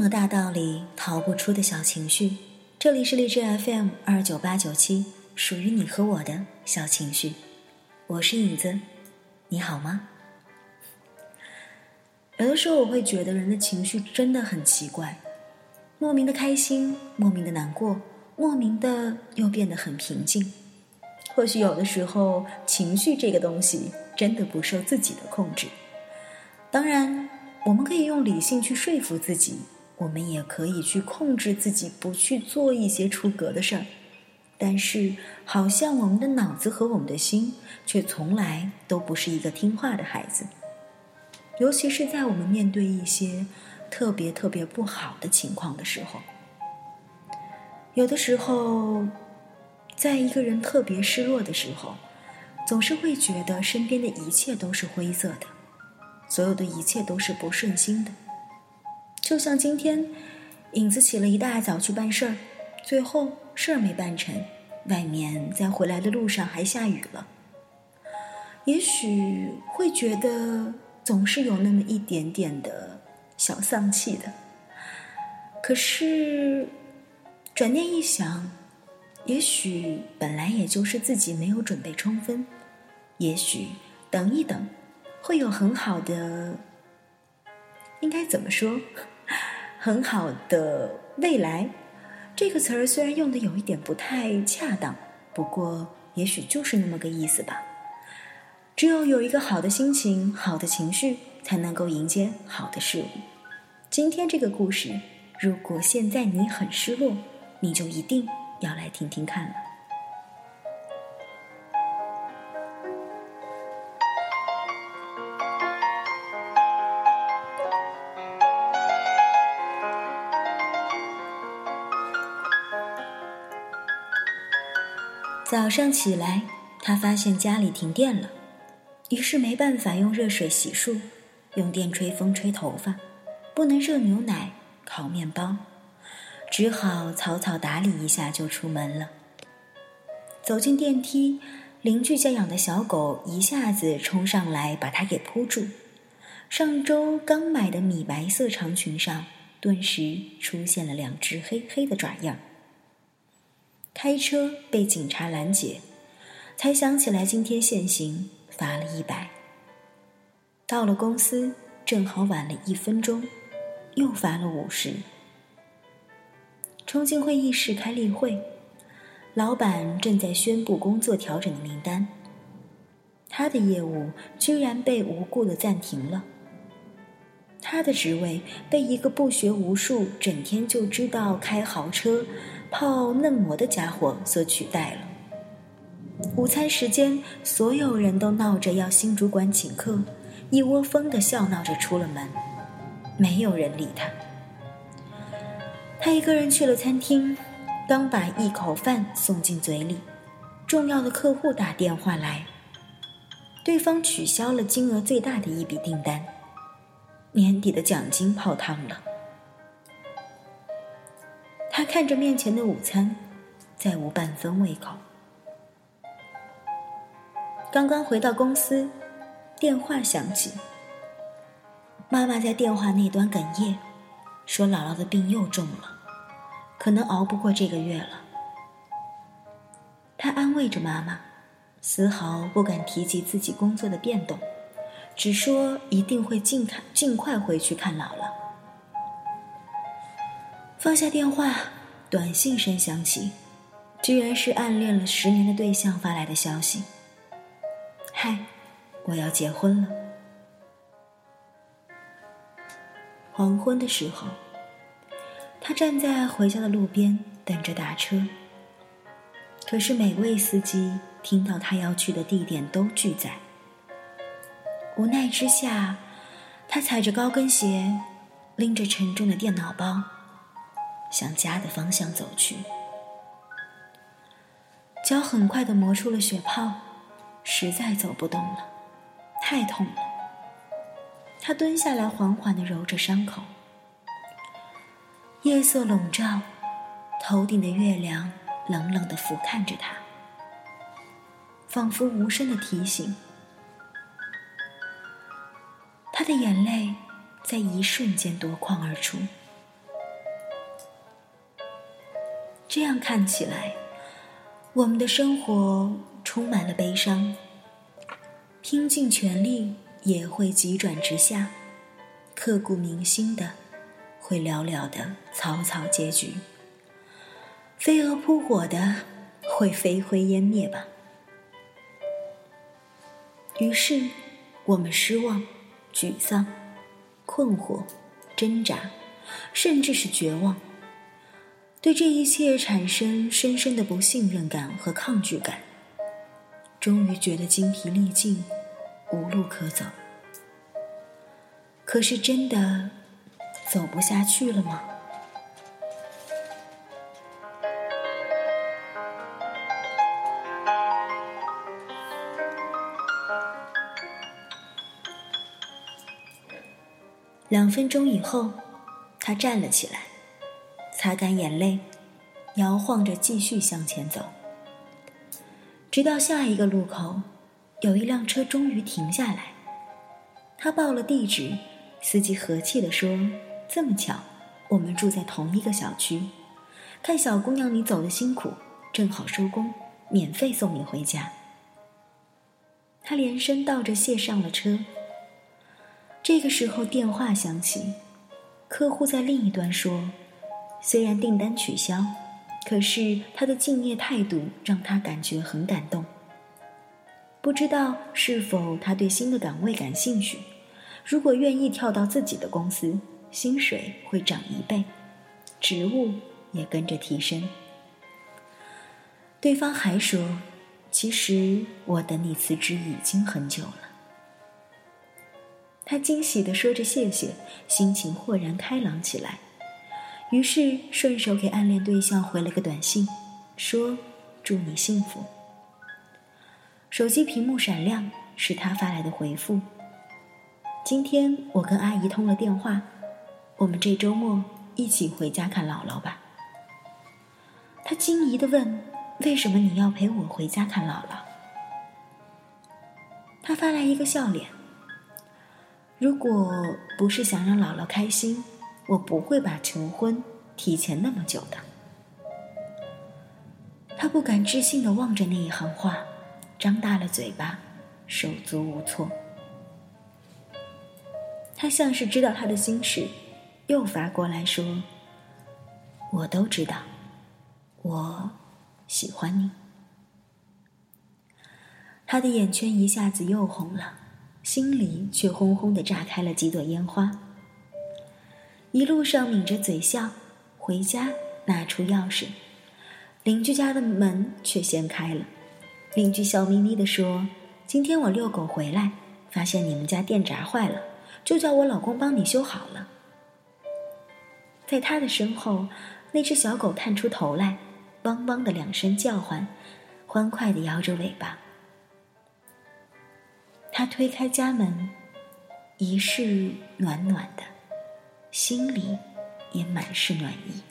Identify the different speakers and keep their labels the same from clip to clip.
Speaker 1: 的大道理，逃不出的小情绪。这里是荔枝 FM 二九八九七，属于你和我的小情绪。我是影子，你好吗？有的时候我会觉得人的情绪真的很奇怪，莫名的开心，莫名的难过，莫名的又变得很平静。或许有的时候，情绪这个东西真的不受自己的控制。当然。我们可以用理性去说服自己，我们也可以去控制自己，不去做一些出格的事儿。但是，好像我们的脑子和我们的心却从来都不是一个听话的孩子。尤其是在我们面对一些特别特别不好的情况的时候，有的时候，在一个人特别失落的时候，总是会觉得身边的一切都是灰色的。所有的一切都是不顺心的，就像今天，影子起了一大早去办事儿，最后事儿没办成，外面在回来的路上还下雨了。也许会觉得总是有那么一点点的小丧气的，可是转念一想，也许本来也就是自己没有准备充分，也许等一等。会有很好的，应该怎么说？很好的未来，这个词儿虽然用的有一点不太恰当，不过也许就是那么个意思吧。只有有一个好的心情、好的情绪，才能够迎接好的事物。今天这个故事，如果现在你很失落，你就一定要来听听看了。早上起来，他发现家里停电了，于是没办法用热水洗漱，用电吹风吹头发，不能热牛奶、烤面包，只好草草打理一下就出门了。走进电梯，邻居家养的小狗一下子冲上来把他给扑住，上周刚买的米白色长裙上顿时出现了两只黑黑的爪印儿。开车被警察拦截，才想起来今天限行，罚了一百。到了公司，正好晚了一分钟，又罚了五十。冲进会议室开例会，老板正在宣布工作调整的名单。他的业务居然被无故的暂停了。他的职位被一个不学无术、整天就知道开豪车。泡嫩模的家伙所取代了。午餐时间，所有人都闹着要新主管请客，一窝蜂的笑闹着出了门，没有人理他。他一个人去了餐厅，刚把一口饭送进嘴里，重要的客户打电话来，对方取消了金额最大的一笔订单，年底的奖金泡汤了。他看着面前的午餐，再无半分胃口。刚刚回到公司，电话响起。妈妈在电话那端哽咽，说姥姥的病又重了，可能熬不过这个月了。他安慰着妈妈，丝毫不敢提及自己工作的变动，只说一定会尽看尽快回去看姥姥。放下电话，短信声响起，居然是暗恋了十年的对象发来的消息：“嗨，我要结婚了。”黄昏的时候，他站在回家的路边等着打车。可是每位司机听到他要去的地点都拒载。无奈之下，他踩着高跟鞋，拎着沉重的电脑包。向家的方向走去，脚很快的磨出了血泡，实在走不动了，太痛了。他蹲下来，缓缓的揉着伤口。夜色笼罩，头顶的月亮冷冷的俯瞰着他，仿佛无声的提醒。他的眼泪在一瞬间夺眶而出。这样看起来我们的生活充满了悲伤拼尽全力也会急转直下刻骨铭心的会寥寥的草草结局飞蛾扑火的会飞灰烟灭吧。于是我们失望沮丧、困惑、挣扎，甚至是绝望。对这一切产生深深的不信任感和抗拒感，终于觉得精疲力尽，无路可走。可是真的走不下去了吗？两分钟以后，他站了起来。擦干眼泪，摇晃着继续向前走，直到下一个路口，有一辆车终于停下来。他报了地址，司机和气地说：“这么巧，我们住在同一个小区。看小姑娘你走的辛苦，正好收工，免费送你回家。”他连声道着谢上了车。这个时候电话响起，客户在另一端说。虽然订单取消，可是他的敬业态度让他感觉很感动。不知道是否他对新的岗位感兴趣？如果愿意跳到自己的公司，薪水会涨一倍，职务也跟着提升。对方还说：“其实我等你辞职已经很久了。”他惊喜地说着谢谢，心情豁然开朗起来。于是顺手给暗恋对象回了个短信，说：“祝你幸福。”手机屏幕闪亮，是他发来的回复：“今天我跟阿姨通了电话，我们这周末一起回家看姥姥吧。”他惊疑的问：“为什么你要陪我回家看姥姥？”他发来一个笑脸：“如果不是想让姥姥开心。”我不会把求婚提前那么久的。他不敢置信的望着那一行话，张大了嘴巴，手足无措。他像是知道他的心事，又发过来说：“我都知道，我喜欢你。”他的眼圈一下子又红了，心里却轰轰的炸开了几朵烟花。一路上抿着嘴笑，回家拿出钥匙，邻居家的门却掀开了。邻居笑眯眯地说：“今天我遛狗回来，发现你们家电闸坏了，就叫我老公帮你修好了。”在他的身后，那只小狗探出头来，汪汪的两声叫唤，欢快的摇着尾巴。他推开家门，一室暖暖的。心里也满是暖意。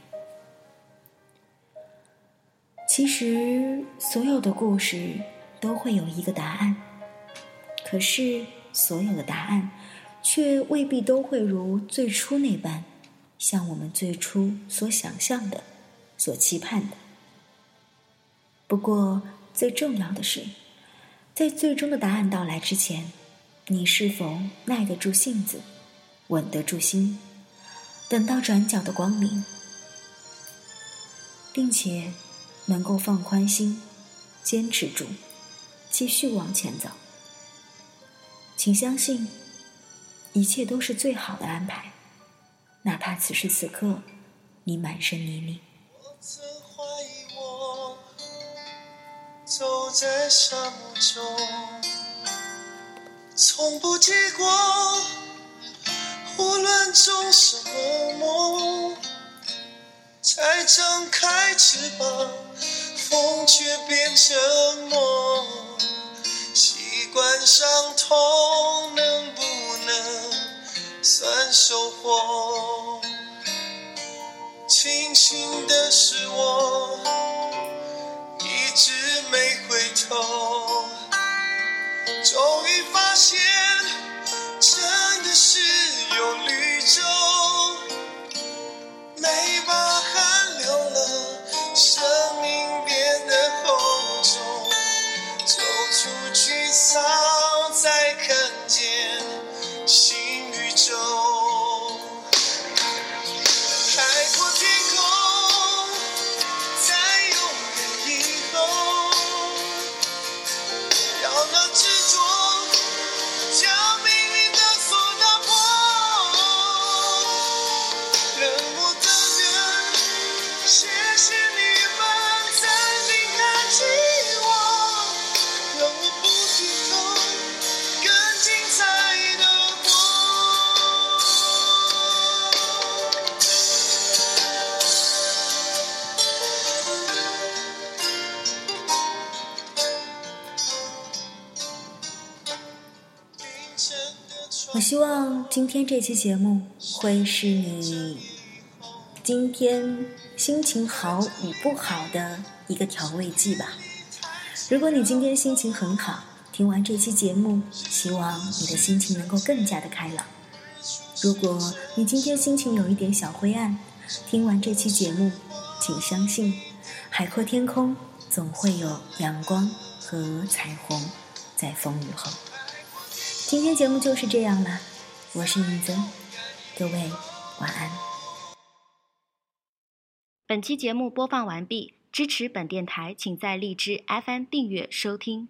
Speaker 1: 其实，所有的故事都会有一个答案，可是所有的答案却未必都会如最初那般，像我们最初所想象的、所期盼的。不过，最重要的是，在最终的答案到来之前，你是否耐得住性子，稳得住心？等到转角的光明，并且能够放宽心，坚持住，继续往前走。请相信，一切都是最好的安排，哪怕此时此刻你满身泥泞。
Speaker 2: 走在沙漠中，从不结果。无论种什么梦，才张开翅膀，风却变沉默。习惯伤痛，能不能算收获？庆幸的是，我在看我
Speaker 1: 希望今天这期节目会是你今天心情好与不好的一个调味剂吧。如果你今天心情很好，听完这期节目，希望你的心情能够更加的开朗。如果你今天心情有一点小灰暗，听完这期节目，请相信，海阔天空总会有阳光和彩虹在风雨后。今天节目就是这样了，我是影子，各位晚安。
Speaker 3: 本期节目播放完毕，支持本电台，请在荔枝 FM 订阅收听。